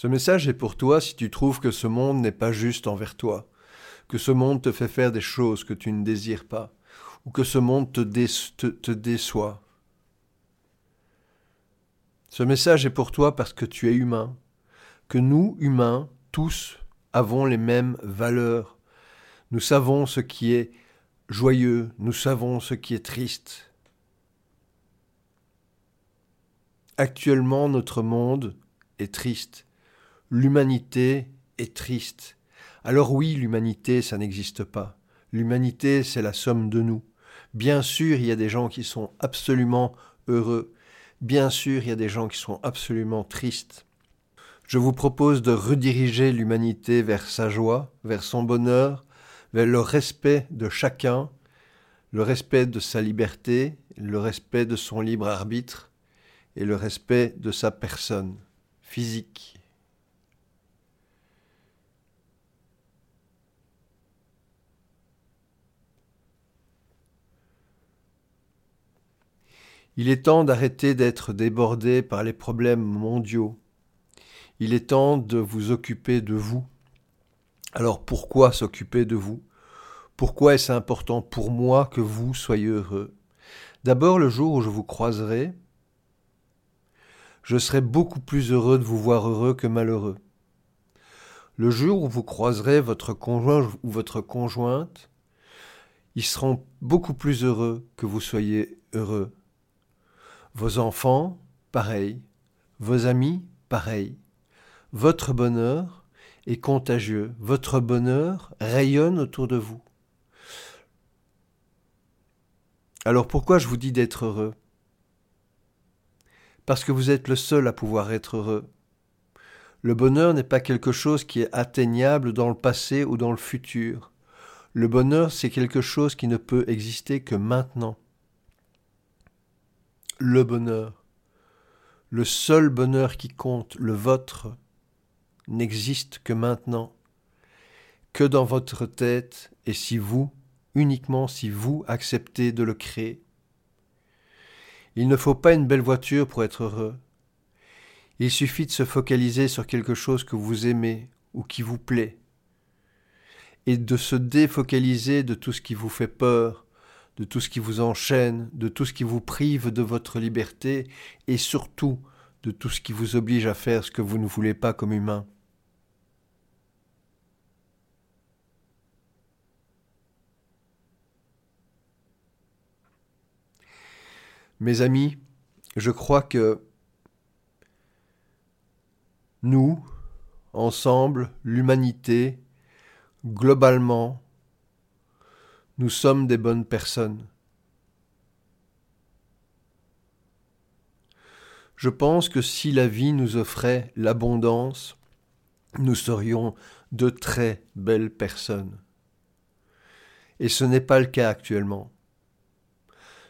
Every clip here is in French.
Ce message est pour toi si tu trouves que ce monde n'est pas juste envers toi, que ce monde te fait faire des choses que tu ne désires pas, ou que ce monde te, déçoit. Ce message est pour toi parce que tu es humain, que nous, humains, tous, avons les mêmes valeurs. Nous savons ce qui est joyeux, nous savons ce qui est triste. Actuellement, notre monde est triste. L'humanité est triste. Alors oui, l'humanité, ça n'existe pas. L'humanité, c'est la somme de nous. Bien sûr, il y a des gens qui sont absolument heureux. Bien sûr, il y a des gens qui sont absolument tristes. Je vous propose de rediriger l'humanité vers sa joie, vers son bonheur, vers le respect de chacun, le respect de sa liberté, le respect de son libre arbitre et le respect de sa personne physique. Il est temps d'arrêter d'être débordé par les problèmes mondiaux. Il est temps de vous occuper de vous. Alors pourquoi s'occuper de vous? Pourquoi est-ce important pour moi que vous soyez heureux? D'abord, le jour où je vous croiserai, je serai beaucoup plus heureux de vous voir heureux que malheureux. Le jour où vous croiserez votre conjoint ou votre conjointe, ils seront beaucoup plus heureux que vous soyez heureux. Vos enfants, pareil. Vos amis, pareil. Votre bonheur est contagieux. Votre bonheur rayonne autour de vous. Alors pourquoi je vous dis d'être heureux? Parce que vous êtes le seul à pouvoir être heureux. Le bonheur n'est pas quelque chose qui est atteignable dans le passé ou dans le futur. Le bonheur, c'est quelque chose qui ne peut exister que maintenant le bonheur. Le seul bonheur qui compte, le vôtre, n'existe que maintenant, que dans votre tête, et si vous, uniquement si vous acceptez de le créer. Il ne faut pas une belle voiture pour être heureux. Il suffit de se focaliser sur quelque chose que vous aimez ou qui vous plaît, et de se défocaliser de tout ce qui vous fait peur, de tout ce qui vous enchaîne, de tout ce qui vous prive de votre liberté, et surtout de tout ce qui vous oblige à faire ce que vous ne voulez pas comme humain. Mes amis, je crois que nous, ensemble, l'humanité, globalement, nous sommes des bonnes personnes. Je pense que si la vie nous offrait l'abondance, nous serions de très belles personnes. Et ce n'est pas le cas actuellement.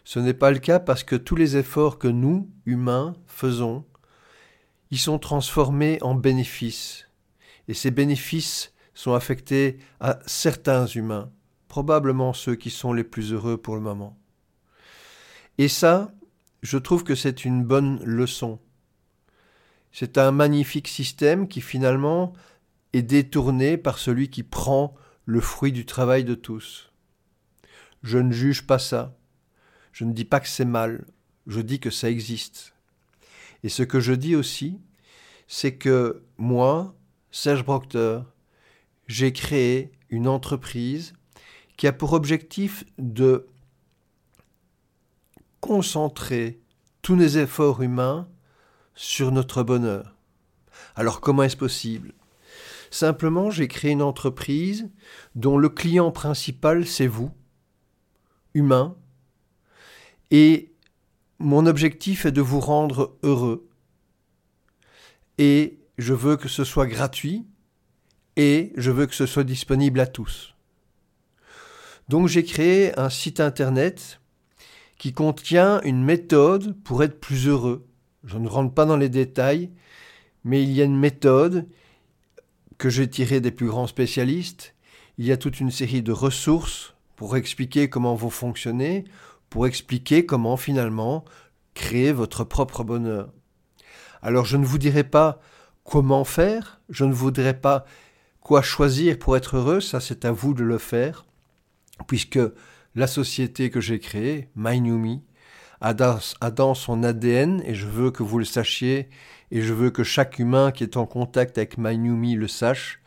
Ce n'est pas le cas parce que tous les efforts que nous, humains, faisons, ils sont transformés en bénéfices. Et ces bénéfices sont affectés à certains humains probablement ceux qui sont les plus heureux pour le moment. Et ça, je trouve que c'est une bonne leçon. C'est un magnifique système qui finalement est détourné par celui qui prend le fruit du travail de tous. Je ne juge pas ça. Je ne dis pas que c'est mal. Je dis que ça existe. Et ce que je dis aussi, c'est que moi, Serge Proctor, j'ai créé une entreprise qui a pour objectif de concentrer tous les efforts humains sur notre bonheur. Alors comment est-ce possible? Simplement, j'ai créé une entreprise dont le client principal, c'est vous, humain, et mon objectif est de vous rendre heureux. Et je veux que ce soit gratuit, et je veux que ce soit disponible à tous. Donc j'ai créé un site internet qui contient une méthode pour être plus heureux. Je ne rentre pas dans les détails, mais il y a une méthode que j'ai tirée des plus grands spécialistes. Il y a toute une série de ressources pour expliquer comment vous fonctionnez, pour expliquer comment finalement créer votre propre bonheur. Alors je ne vous dirai pas comment faire, je ne voudrais pas quoi choisir pour être heureux, ça c'est à vous de le faire, puisque la société que j'ai créée, My New Me, a dans, son ADN, et je veux que vous le sachiez, et je veux que chaque humain qui est en contact avec My New Me le sache,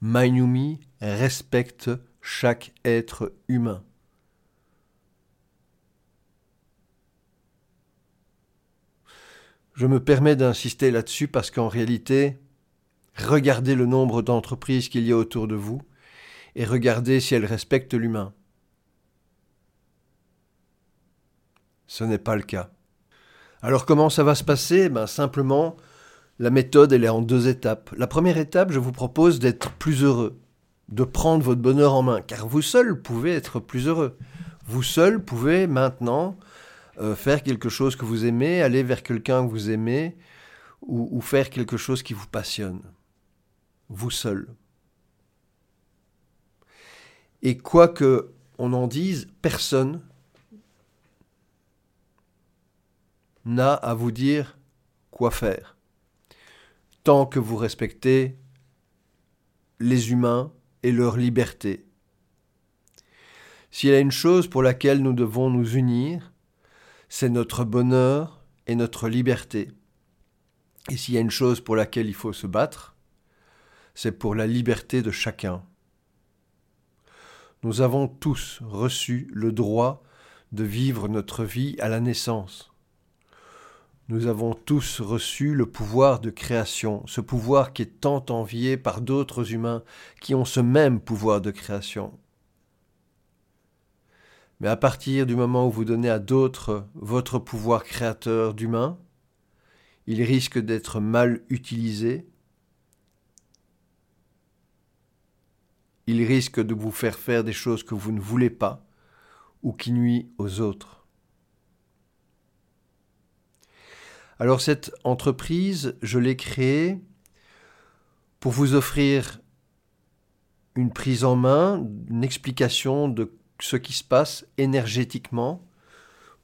My New Me respecte chaque être humain. Je me permets d'insister là-dessus parce qu'en réalité, regardez le nombre d'entreprises qu'il y a autour de vous et regardez si elles respectent l'humain. Ce n'est pas le cas. Alors comment ça va se passer? Ben, Simplement, la méthode, elle est en deux étapes. La première étape, je vous propose d'être plus heureux, de prendre votre bonheur en main, car vous seul pouvez être plus heureux. Vous seul pouvez maintenant euh, faire quelque chose que vous aimez, aller vers quelqu'un que vous aimez, ou, faire quelque chose qui vous passionne. Vous seul. Et quoi que on en dise, personne n'a à vous dire quoi faire. Tant que vous respectez les humains et leur liberté. S'il y a une chose pour laquelle nous devons nous unir, c'est notre bonheur et notre liberté. Et s'il y a une chose pour laquelle il faut se battre, c'est pour la liberté de chacun. Nous avons tous reçu le droit de vivre notre vie à la naissance. Nous avons tous reçu le pouvoir de création, ce pouvoir qui est tant envié par d'autres humains qui ont ce même pouvoir de création. Mais à partir du moment où vous donnez à d'autres votre pouvoir créateur d'humain, il risque d'être mal utilisé, il risque de vous faire faire des choses que vous ne voulez pas ou qui nuisent aux autres. Alors cette entreprise, je l'ai créée pour vous offrir une prise en main, une explication de ce qui se passe énergétiquement,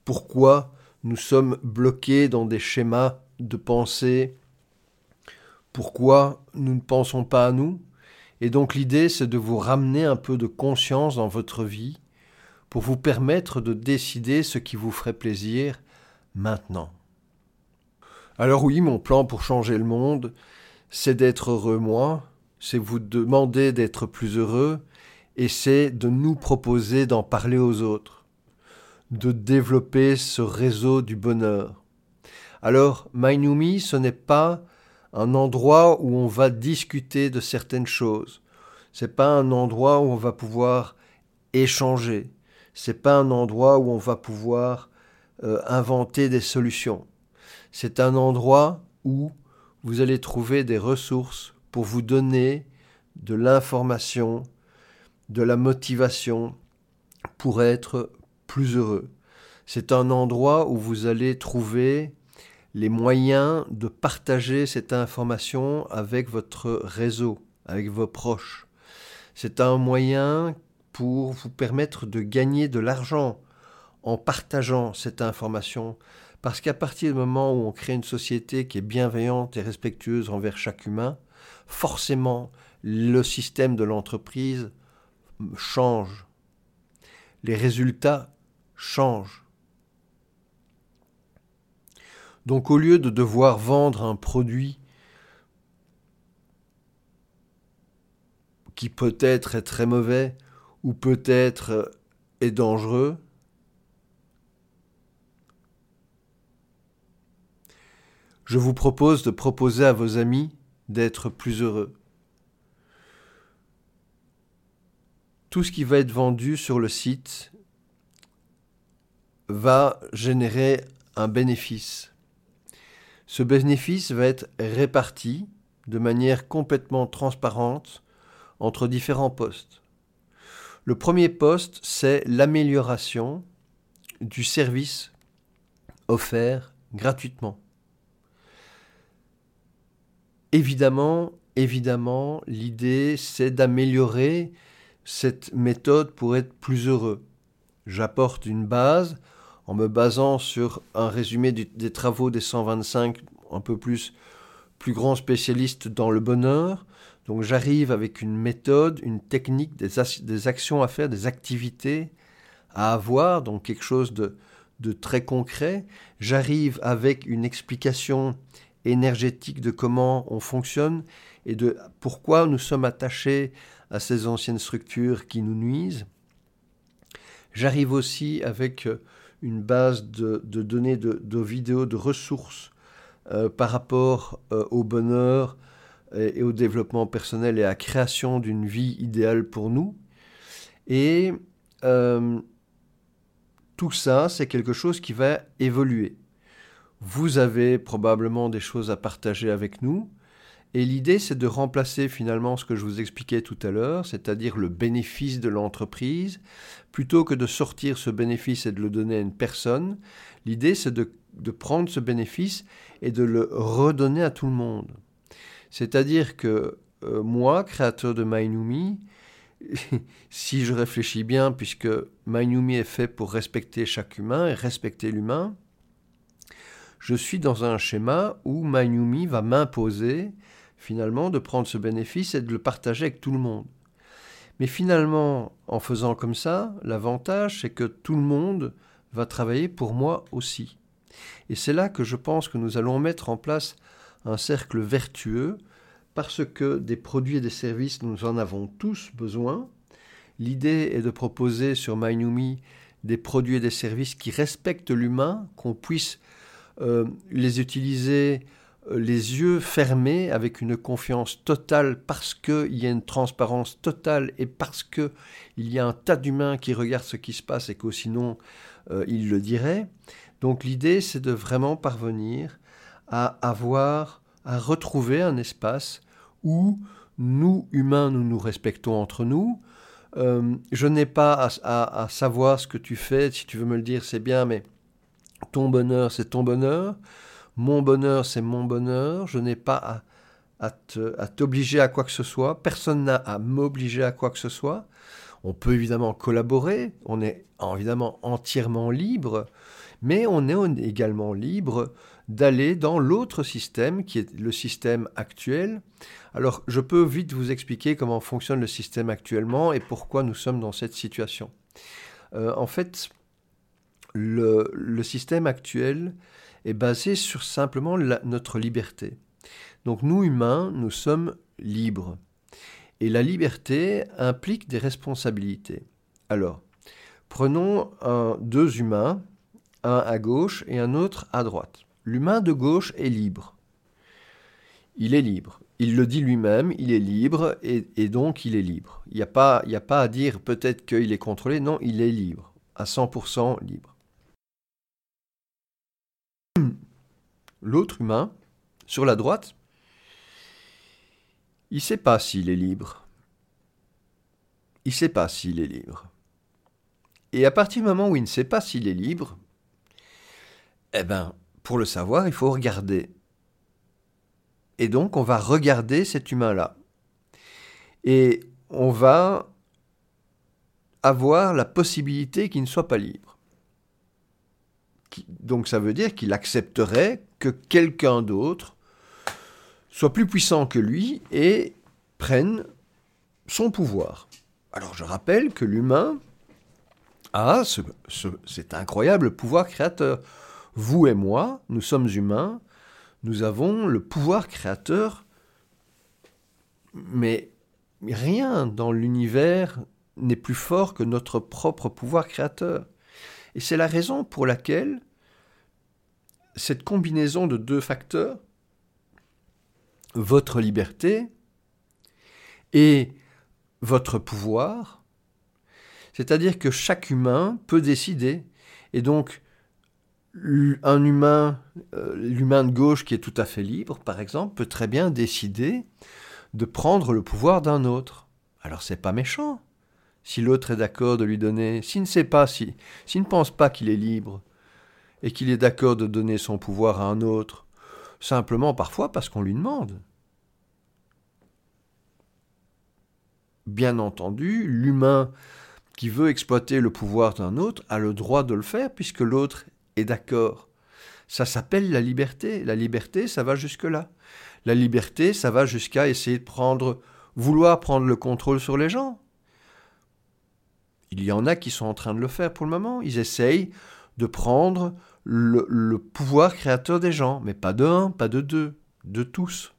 pourquoi nous sommes bloqués dans des schémas de pensée, pourquoi nous ne pensons pas à nous. Et donc l'idée, c'est de vous ramener un peu de conscience dans votre vie pour vous permettre de décider ce qui vous ferait plaisir maintenant. Alors oui, mon plan pour changer le monde, c'est d'être heureux moi, c'est vous demander d'être plus heureux, et c'est de nous proposer d'en parler aux autres, de développer ce réseau du bonheur. Alors, Mainumi, ce n'est pas un endroit où on va discuter de certaines choses. C'est pas un endroit où on va pouvoir échanger. C'est pas un endroit où on va pouvoir euh, inventer des solutions. C'est un endroit où vous allez trouver des ressources pour vous donner de l'information, de la motivation pour être plus heureux. C'est un endroit où vous allez trouver les moyens de partager cette information avec votre réseau, avec vos proches. C'est un moyen pour vous permettre de gagner de l'argent en partageant cette information. Parce qu'à partir du moment où on crée une société qui est bienveillante et respectueuse envers chaque humain, forcément le système de l'entreprise change. Les résultats changent. Donc au lieu de devoir vendre un produit qui peut-être est très mauvais ou peut-être est dangereux, je vous propose de proposer à vos amis d'être plus heureux. tout ce qui va être vendu sur le site va générer un bénéfice. Ce bénéfice va être réparti de manière complètement transparente entre différents postes. Le premier poste, c'est l'amélioration du service offert gratuitement. Évidemment, évidemment, l'idée c'est d'améliorer cette méthode pour être plus heureux. J'apporte une base en me basant sur un résumé des travaux des 125, un peu plus plus grand spécialiste dans le bonheur. Donc j'arrive avec une méthode, une technique, des, actions à faire, des activités à avoir, donc quelque chose de, de très concret. J'arrive avec une explication énergétique de comment on fonctionne et de pourquoi nous sommes attachés à ces anciennes structures qui nous nuisent. J'arrive aussi avec euh, une base de, données de, vidéos, de ressources euh, par rapport euh, au bonheur et, au développement personnel et à la création d'une vie idéale pour nous. Et tout ça, c'est quelque chose qui va évoluer. Vous avez probablement des choses à partager avec nous. Et l'idée, c'est de remplacer finalement ce que je vous expliquais tout à l'heure, c'est-à-dire le bénéfice de l'entreprise, plutôt que de sortir ce bénéfice et de le donner à une personne. L'idée, c'est de, prendre ce bénéfice et de le redonner à tout le monde. C'est-à-dire que euh, moi, créateur de Mainumi, si je réfléchis bien, puisque Mainumi est fait pour respecter chaque humain et respecter l'humain, je suis dans un schéma où Mainumi va m'imposer finalement, de prendre ce bénéfice et de le partager avec tout le monde. Mais finalement, en faisant comme ça, l'avantage, c'est que tout le monde va travailler pour moi aussi. Et c'est là que je pense que nous allons mettre en place un cercle vertueux, parce que des produits et des services, nous en avons tous besoin. L'idée est de proposer sur MyNumi des produits et des services qui respectent l'humain, qu'on puisse euh, les utiliser les yeux fermés avec une confiance totale parce qu'il y a une transparence totale et parce qu'il y a un tas d'humains qui regardent ce qui se passe et que sinon euh, ils le diraient. Donc l'idée c'est de vraiment parvenir à avoir, à retrouver un espace où nous, humains, nous nous respectons entre nous. Euh, je n'ai pas à savoir ce que tu fais, si tu veux me le dire c'est bien, mais ton bonheur c'est ton bonheur. Mon bonheur, c'est mon bonheur. Je n'ai pas à, t'obliger à quoi que ce soit. Personne n'a à m'obliger à quoi que ce soit. On peut évidemment collaborer. On est évidemment entièrement libre. Mais on est également libre d'aller dans l'autre système qui est le système actuel. Alors je peux vite vous expliquer comment fonctionne le système actuellement et pourquoi nous sommes dans cette situation. Euh, en fait, le système actuel est basé sur simplement notre liberté. Donc nous, humains, nous sommes libres. Et la liberté implique des responsabilités. Alors, prenons deux humains, un à gauche et un autre à droite. L'humain de gauche est libre. Il est libre. Il le dit lui-même, il est libre et, donc il est libre. Il n'y a, pas, a pas à dire peut-être qu'il est contrôlé, non, il est libre, à 100% libre. L'autre humain, sur la droite, il ne sait pas s'il est libre. Il ne sait pas s'il est libre. Et à partir du moment où il ne sait pas s'il est libre, eh bien, pour le savoir, il faut regarder. Et donc, on va regarder cet humain-là. Et on va avoir la possibilité qu'il ne soit pas libre. Donc ça veut dire qu'il accepterait que quelqu'un d'autre soit plus puissant que lui et prenne son pouvoir. Alors je rappelle que l'humain a ce, cet incroyable pouvoir créateur. Vous et moi, nous sommes humains, nous avons le pouvoir créateur, mais rien dans l'univers n'est plus fort que notre propre pouvoir créateur. Et c'est la raison pour laquelle cette combinaison de deux facteurs, votre liberté et votre pouvoir, c'est-à-dire que chaque humain peut décider, et donc un humain, euh, l'humain de gauche qui est tout à fait libre, par exemple, peut très bien décider de prendre le pouvoir d'un autre. Alors c'est pas méchant. Si l'autre est d'accord de lui donner, s'il ne sait pas, s'il ne pense pas qu'il est libre, et qu'il est d'accord de donner son pouvoir à un autre, simplement parfois parce qu'on lui demande. Bien entendu, l'humain qui veut exploiter le pouvoir d'un autre a le droit de le faire puisque l'autre est d'accord. Ça s'appelle la liberté. La liberté, ça va jusque-là. La liberté, ça va jusqu'à essayer de prendre, vouloir prendre le contrôle sur les gens. Il y en a qui sont en train de le faire pour le moment. Ils essayent de prendre le, pouvoir créateur des gens, mais pas de un, pas de deux, de tous.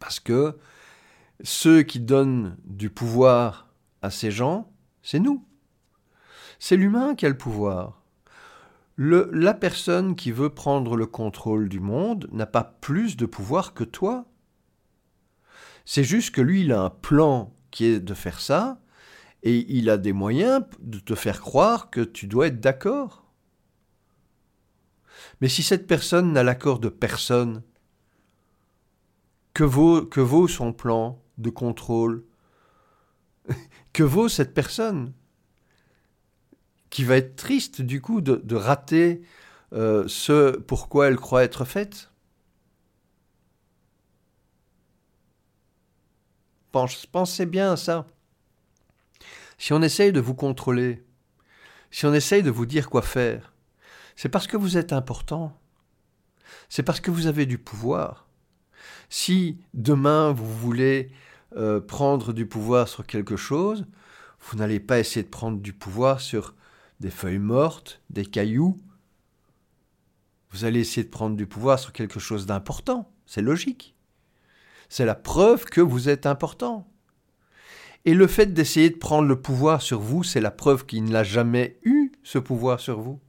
Parce que ceux qui donnent du pouvoir à ces gens, c'est nous. C'est l'humain qui a le pouvoir. La personne qui veut prendre le contrôle du monde n'a pas plus de pouvoir que toi. C'est juste que lui, il a un plan qui est de faire ça, et il a des moyens de te faire croire que tu dois être d'accord. Mais si cette personne n'a l'accord de personne, que vaut, son plan de contrôle Que vaut cette personne qui va être triste du coup de, rater euh, ce pourquoi elle croit être faite? Pensez bien à ça. Si on essaye de vous contrôler, si on essaye de vous dire quoi faire, c'est parce que vous êtes important. C'est parce que vous avez du pouvoir. Si demain vous voulez euh, prendre du pouvoir sur quelque chose, vous n'allez pas essayer de prendre du pouvoir sur des feuilles mortes, des cailloux. Vous allez essayer de prendre du pouvoir sur quelque chose d'important. C'est logique. C'est la preuve que vous êtes important. Et le fait d'essayer de prendre le pouvoir sur vous, c'est la preuve qu'il n'a jamais eu ce pouvoir sur vous.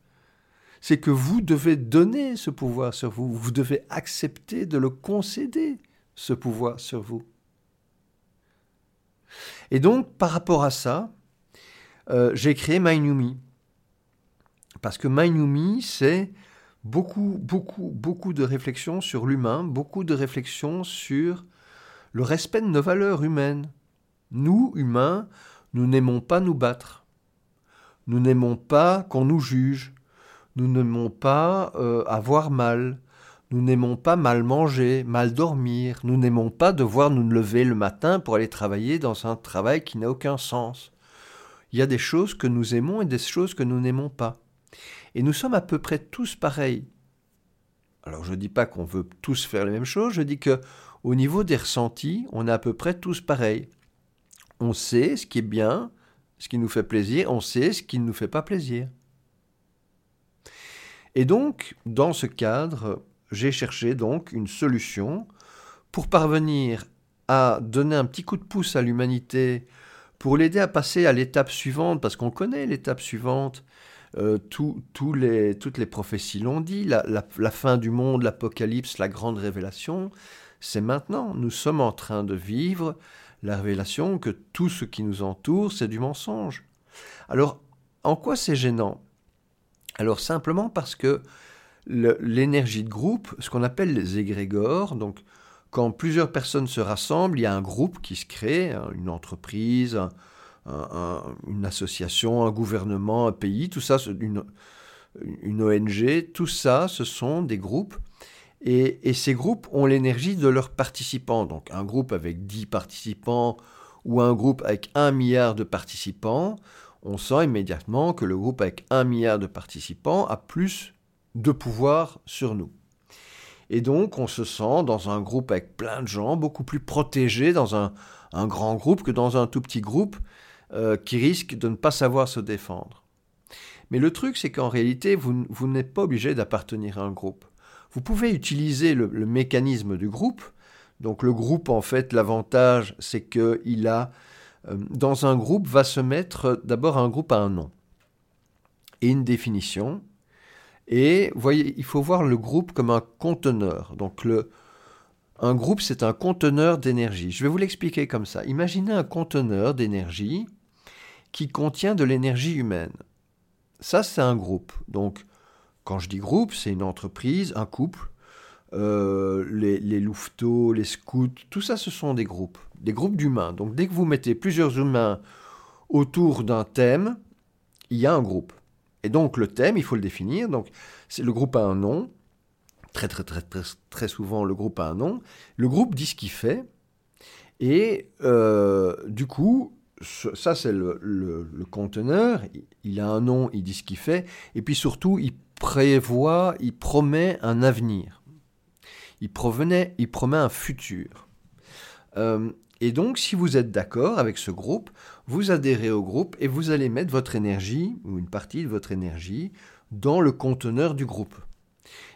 C'est que vous devez donner ce pouvoir sur vous, vous devez accepter de le concéder, ce pouvoir sur vous. Et donc, par rapport à ça, euh, j'ai créé MyNewMe. Parce que MyNewMe, c'est beaucoup, beaucoup, beaucoup de réflexions sur l'humain, beaucoup de réflexions sur le respect de nos valeurs humaines. Nous, humains, nous n'aimons pas nous battre. Nous n'aimons pas qu'on nous juge. Nous n'aimons pas euh, avoir mal. Nous n'aimons pas mal manger, mal dormir. Nous n'aimons pas devoir nous lever le matin pour aller travailler dans un travail qui n'a aucun sens. Il y a des choses que nous aimons et des choses que nous n'aimons pas. Et nous sommes à peu près tous pareils. Alors je ne dis pas qu'on veut tous faire les mêmes choses, je dis que au niveau des ressentis, on est à peu près tous pareils on sait ce qui est bien, ce qui nous fait plaisir, on sait ce qui ne nous fait pas plaisir. Et donc, dans ce cadre, j'ai cherché donc une solution pour parvenir à donner un petit coup de pouce à l'humanité, pour l'aider à passer à l'étape suivante, parce qu'on connaît l'étape suivante, euh, les, toutes les prophéties l'ont dit, la fin du monde, l'apocalypse, la grande révélation, c'est maintenant. Nous sommes en train de vivre la révélation que tout ce qui nous entoure, c'est du mensonge. Alors, en quoi c'est gênant? Alors simplement parce que l'énergie de groupe, ce qu'on appelle les égrégores, donc quand plusieurs personnes se rassemblent, il y a un groupe qui se crée, hein, une entreprise, une association, un gouvernement, un pays, tout ça, une, une ONG, tout ça, ce sont des groupes et, ces groupes ont l'énergie de leurs participants. Donc un groupe avec 10 participants ou un groupe avec 1 milliard de participants, on sent immédiatement que le groupe avec 1 milliard de participants a plus de pouvoir sur nous. Et donc on se sent dans un groupe avec plein de gens, beaucoup plus protégé dans un, grand groupe que dans un tout petit groupe euh, qui risque de ne pas savoir se défendre. Mais le truc, c'est qu'en réalité, vous n'êtes pas obligé d'appartenir à un groupe. Vous pouvez utiliser le, mécanisme du groupe. Donc le groupe, en fait, l'avantage, c'est qu'il a, dans un groupe, va se mettre d'abord un groupe à un nom et une définition. Et voyez, il faut voir le groupe comme un conteneur. Donc le, un groupe, c'est un conteneur d'énergie. Je vais vous l'expliquer comme ça. Imaginez un conteneur d'énergie qui contient de l'énergie humaine. Ça, c'est un groupe. Donc, quand je dis groupe, c'est une entreprise, un couple. Euh, les, les louveteaux, les scouts, tout ça, ce sont des groupes, des groupes d'humains. Donc dès que vous mettez plusieurs humains autour d'un thème, il y a un groupe. Et donc le thème, il faut le définir. Donc c'est le groupe a un nom. Très très très très très souvent, le groupe a un nom. Le groupe dit ce qu'il fait. Et euh, du coup, ça, c'est le, conteneur. Il a un nom, il dit ce qu'il fait. Et puis surtout, il prévoit, il promet un avenir. Il, provenait, il promet un futur. Euh, et donc, si vous êtes d'accord avec ce groupe, vous adhérez au groupe et vous allez mettre votre énergie, ou une partie de votre énergie, dans le conteneur du groupe.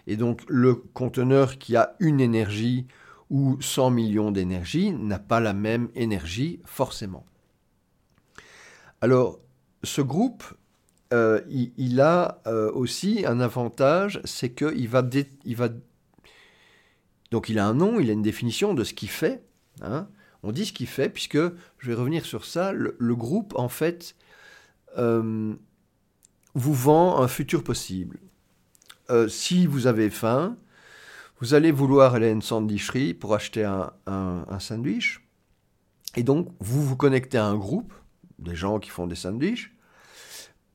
Et donc, le conteneur qui a une énergie ou 100 millions d'énergie n'a pas la même énergie forcément. Alors, ce groupe, euh, il, a euh, aussi un avantage, c'est qu'il va, va... Donc il a un nom, il a une définition de ce qu'il fait. Hein. On dit ce qu'il fait, puisque, je vais revenir sur ça, le, groupe, en fait, euh, vous vend un futur possible. si vous avez faim, vous allez vouloir aller à une sandwicherie pour acheter un, un sandwich. Et donc, vous vous connectez à un groupe des gens qui font des sandwichs,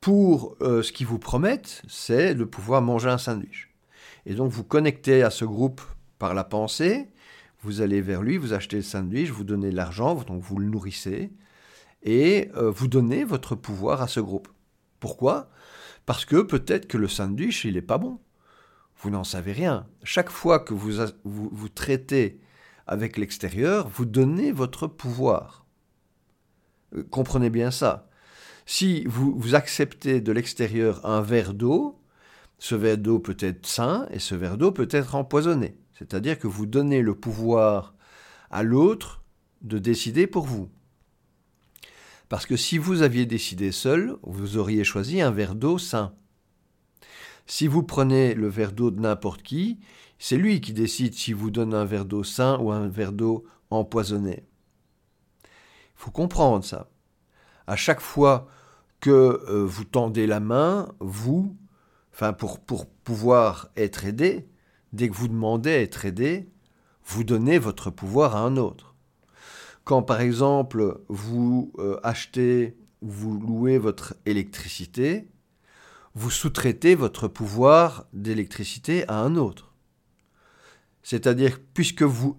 pour euh, ce qu'ils vous promettent, c'est de pouvoir manger un sandwich. Et donc vous connectez à ce groupe par la pensée, vous allez vers lui, vous achetez le sandwich, vous donnez l'argent, donc vous le nourrissez, et euh, vous donnez votre pouvoir à ce groupe. Pourquoi? Parce que peut-être que le sandwich, il n'est pas bon. Vous n'en savez rien. Chaque fois que vous, vous, traitez avec l'extérieur, vous donnez votre pouvoir. Euh, comprenez bien ça. Si vous acceptez de l'extérieur un verre d'eau, ce verre d'eau peut être sain et ce verre d'eau peut être empoisonné. C'est-à-dire que vous donnez le pouvoir à l'autre de décider pour vous. Parce que si vous aviez décidé seul, vous auriez choisi un verre d'eau sain. Si vous prenez le verre d'eau de n'importe qui, c'est lui qui décide si vous donne un verre d'eau sain ou un verre d'eau empoisonné faut comprendre ça. À chaque fois que euh, vous tendez la main, vous, enfin pour pouvoir être aidé, dès que vous demandez à être aidé, vous donnez votre pouvoir à un autre. Quand par exemple vous euh, achetez, vous louez votre électricité, vous sous-traitez votre pouvoir d'électricité à un autre. C'est-à-dire, puisque vous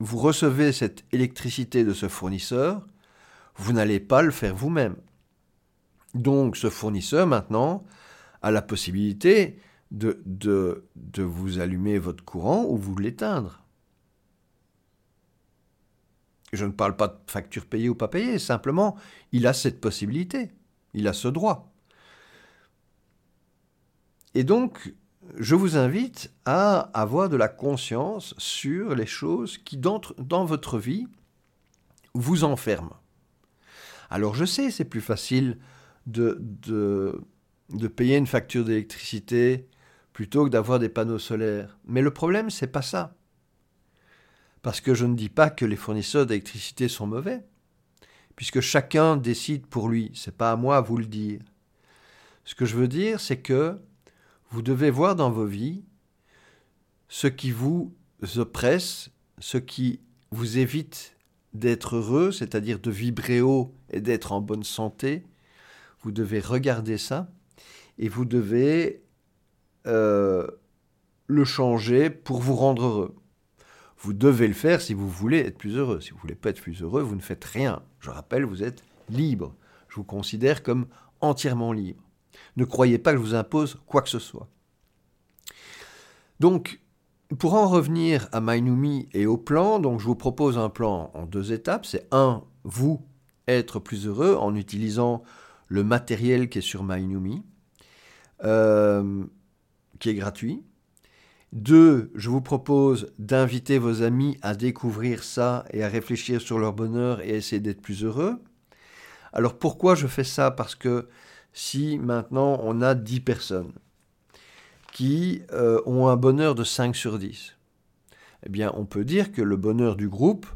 recevez cette électricité de ce fournisseur, vous n'allez pas le faire vous-même. Donc ce fournisseur maintenant a la possibilité de, de, de vous allumer votre courant ou vous l'éteindre. Je ne parle pas de facture payée ou pas payée, simplement, il a cette possibilité, il a ce droit. Et donc, je vous invite à avoir de la conscience sur les choses qui, dans, votre vie, vous enferment. Alors je sais, c'est plus facile de, de, payer une facture d'électricité plutôt que d'avoir des panneaux solaires. Mais le problème, c'est pas ça. Parce que je ne dis pas que les fournisseurs d'électricité sont mauvais, puisque chacun décide pour lui. C'est pas à moi à vous le dire. Ce que je veux dire, c'est que vous devez voir dans vos vies ce qui vous oppresse, ce qui vous évite d'être heureux, c'est-à-dire de vibrer haut et d'être en bonne santé. Vous devez regarder ça et vous devez euh, le changer pour vous rendre heureux. Vous devez le faire si vous voulez être plus heureux. Si vous voulez pas être plus heureux, vous ne faites rien. Je rappelle, vous êtes libre. Je vous considère comme entièrement libre. Ne croyez pas que je vous impose quoi que ce soit. Donc, pour en revenir à Mainumi et au plan, donc je vous propose un plan en deux étapes. C'est un, vous être plus heureux en utilisant le matériel qui est sur Mainumi, euh, qui gratuit. Deux, je vous propose d'inviter vos amis à découvrir ça et à réfléchir sur leur bonheur et à essayer d'être plus heureux. Alors pourquoi je fais ça? Parce que si maintenant on a 10 personnes qui euh, ont un bonheur de 5 sur 10, eh bien on peut dire que le bonheur du groupe,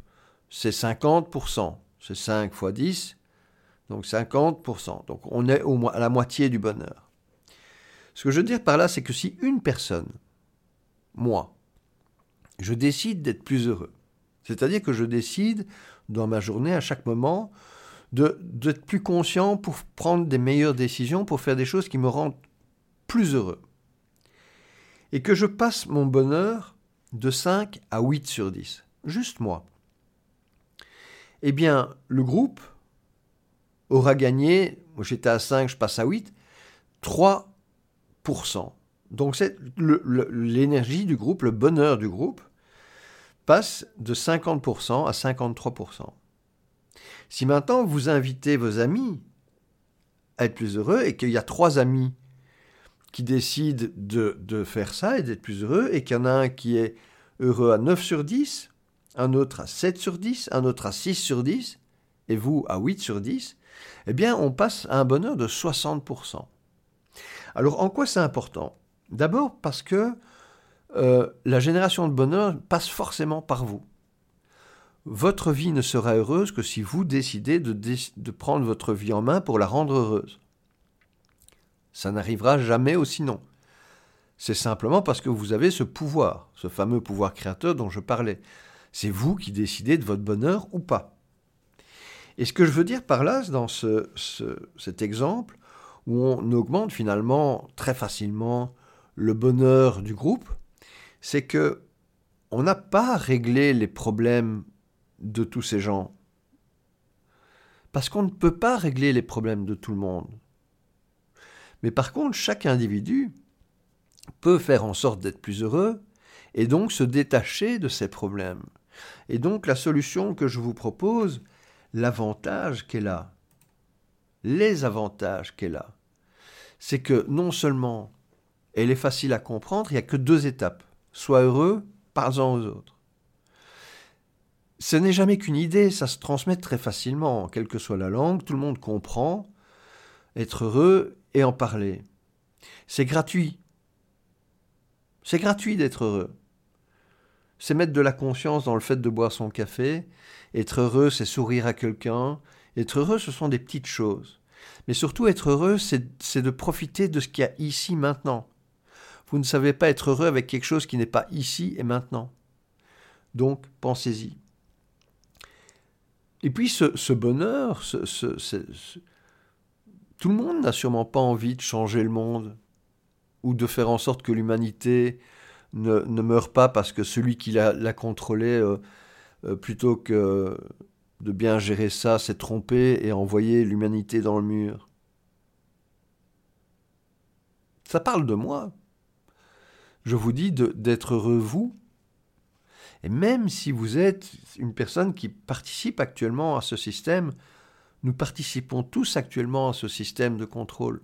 c'est 50%. C'est 5 fois 10, donc 50%. Donc on est au moins à la moitié du bonheur. Ce que je veux dire par là, c'est que si une personne, moi, je décide d'être plus heureux, c'est-à-dire que je décide dans ma journée à chaque moment d'être plus conscient pour prendre des meilleures décisions, pour faire des choses qui me rendent plus heureux. Et que je passe mon bonheur de 5 à 8 sur 10. Juste moi. eh bien, le groupe aura gagné, moi j'étais à 5, je passe à 8, 3%. Donc l'énergie du groupe, le bonheur du groupe, passe de 50% à 53%. Si maintenant vous invitez vos amis à être plus heureux et qu'il y a trois amis qui décident de, de faire ça et d'être plus heureux et qu'il y en a un qui est heureux à 9 sur 10, un autre à 7 sur 10, un autre à 6 sur 10, et vous à 8 sur 10, eh bien on passe à un bonheur de 60%. Alors en quoi c'est important? D'abord parce que euh, la génération de bonheur passe forcément par vous. Votre vie ne sera heureuse que si vous décidez de, prendre votre vie en main pour la rendre heureuse. Ça n'arrivera jamais au sinon. C'est simplement parce que vous avez ce pouvoir, ce fameux pouvoir créateur dont je parlais. C'est vous qui décidez de votre bonheur ou pas. Et ce que je veux dire par là, dans ce, cet exemple, où on augmente finalement très facilement le bonheur du groupe, c'est que on n'a pas réglé les problèmes de tous ces gens. Parce qu'on ne peut pas régler les problèmes de tout le monde. Mais par contre, chaque individu peut faire en sorte d'être plus heureux et donc se détacher de ses problèmes. Et donc la solution que je vous propose, l'avantage qu'elle a, les avantages qu'elle a, c'est que non seulement elle est facile à comprendre, il n'y a que deux étapes. Sois heureux, parle-en aux autres. Ce n'est jamais qu'une idée, ça se transmet très facilement, quelle que soit la langue, tout le monde comprend, être heureux et en parler. C'est gratuit. C'est gratuit d'être heureux. C'est mettre de la conscience dans le fait de boire son café. Être heureux, c'est sourire à quelqu'un. Être heureux, ce sont des petites choses. Mais surtout, être heureux, c'est de profiter de ce qu'il y a ici maintenant. Vous ne savez pas être heureux avec quelque chose qui n'est pas ici et maintenant. Donc, pensez-y. Et puis, ce, bonheur, tout le monde n'a sûrement pas envie de changer le monde ou de faire en sorte que l'humanité ne, meure pas parce que celui qui l'a contrôlé, euh, euh, plutôt que de bien gérer ça, s'est trompé et a envoyé l'humanité dans le mur. Ça parle de moi. Je vous dis d'être heureux vous. Et même si vous êtes une personne qui participe actuellement à ce système, nous participons tous actuellement à ce système de contrôle.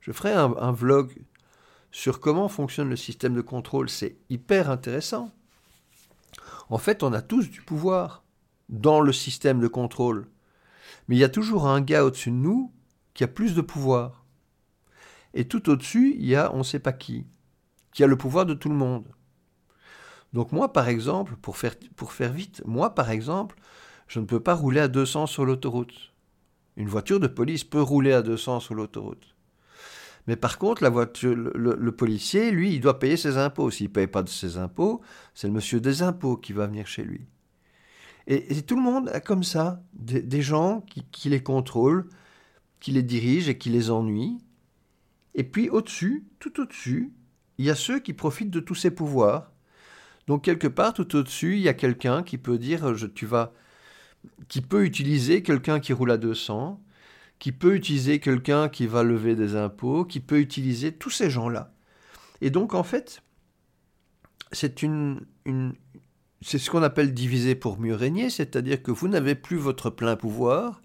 Je ferai un, vlog sur comment fonctionne le système de contrôle. C'est hyper intéressant. En fait, on a tous du pouvoir dans le système de contrôle. Mais il y a toujours un gars au-dessus de nous qui a plus de pouvoir. Et tout au-dessus, il y a on ne sait pas qui, qui a le pouvoir de tout le monde. Donc moi, par exemple, pour faire, vite, moi, par exemple, je ne peux pas rouler à 200 sur l'autoroute. Une voiture de police peut rouler à 200 sur l'autoroute. Mais par contre, la le, policier, lui, il doit payer ses impôts. S'il ne paye pas de ses impôts, c'est le monsieur des impôts qui va venir chez lui. Et, tout le monde a comme ça des, gens qui, les contrôlent, qui les dirigent et qui les ennuient. Et puis au-dessus, tout au-dessus, il y a ceux qui profitent de tous ces pouvoirs. Donc quelque part, tout au-dessus, il y a quelqu'un qui peut dire, je, tu vas, qui peut utiliser quelqu'un qui roule à 200, qui peut utiliser quelqu'un qui va lever des impôts, qui peut utiliser tous ces gens-là. Et donc, en fait, c'est une, une c'est ce qu'on appelle diviser pour mieux régner, c'est-à-dire que vous n'avez plus votre plein pouvoir,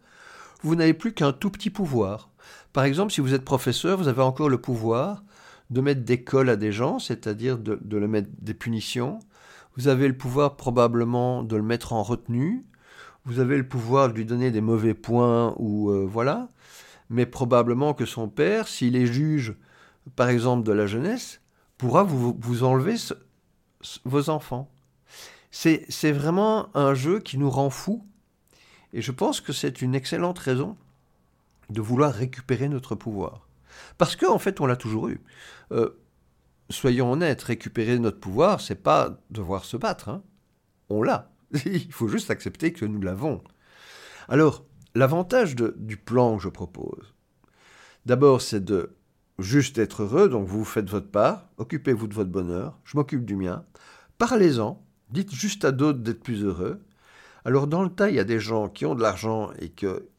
vous n'avez plus qu'un tout petit pouvoir. Par exemple, si vous êtes professeur, vous avez encore le pouvoir de mettre des cols à des gens, c'est-à-dire de, de le mettre des punitions. Vous avez le pouvoir probablement de le mettre en retenue, vous avez le pouvoir de lui donner des mauvais points ou euh, voilà, mais probablement que son père, s'il est juge, par exemple, de la jeunesse, pourra vous, vous enlever vos enfants. C'est vraiment un jeu qui nous rend fous, et je pense que c'est une excellente raison de vouloir récupérer notre pouvoir. Parce qu'en en fait, on l'a toujours eu. Euh, soyons honnêtes, récupérer notre pouvoir, c'est pas devoir se battre. Hein. On l'a. Il faut juste accepter que nous l'avons. Alors, l'avantage du plan que je propose, d'abord, c'est de juste être heureux, donc vous faites votre part, occupez-vous de votre bonheur, je m'occupe du mien, parlez-en, dites juste à d'autres d'être plus heureux. Alors dans le tas, il y a des gens qui ont de l'argent et que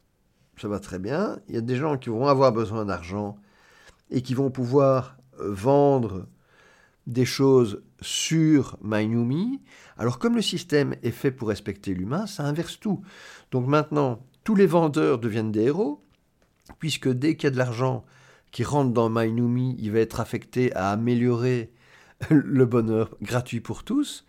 ça va très bien. Il y a des gens qui vont avoir besoin d'argent et qui vont pouvoir euh, vendre des choses sur MyNumi. Alors comme le système est fait pour respecter l'humain, ça inverse tout. Donc maintenant, tous les vendeurs deviennent des héros, puisque dès qu'il y a de l'argent qui rentre dans MyNumi, il va être affecté à améliorer le bonheur gratuit pour tous.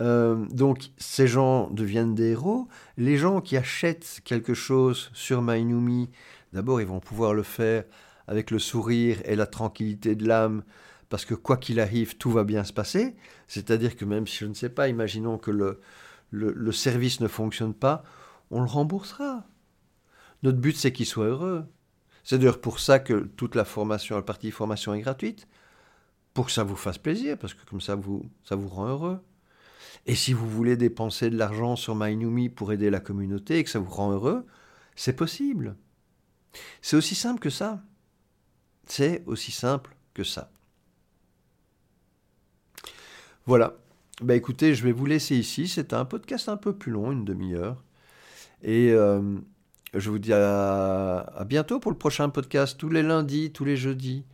Euh, donc ces gens deviennent des héros. Les gens qui achètent quelque chose sur MyNumi, d'abord ils vont pouvoir le faire avec le sourire et la tranquillité de l'âme, parce que quoi qu'il arrive, tout va bien se passer. C'est-à-dire que même si je ne sais pas, imaginons que le, le, service ne fonctionne pas, on le remboursera. Notre but, c'est qu'il soit heureux. C'est d'ailleurs pour ça que toute la formation, la partie formation est gratuite, pour que ça vous fasse plaisir, parce que comme ça, vous, ça vous rend heureux. Et si vous voulez dépenser de l'argent sur MyNumi pour aider la communauté et que ça vous rend heureux, c'est possible. C'est aussi simple que ça. C'est aussi simple que ça. Voilà. Bah écoutez, je vais vous laisser ici. C'est un podcast un peu plus long, une demi-heure. Et euh, je vous dis à, à bientôt pour le prochain podcast, tous les lundis, tous les jeudis,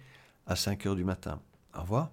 à 5 heures du matin. Au revoir.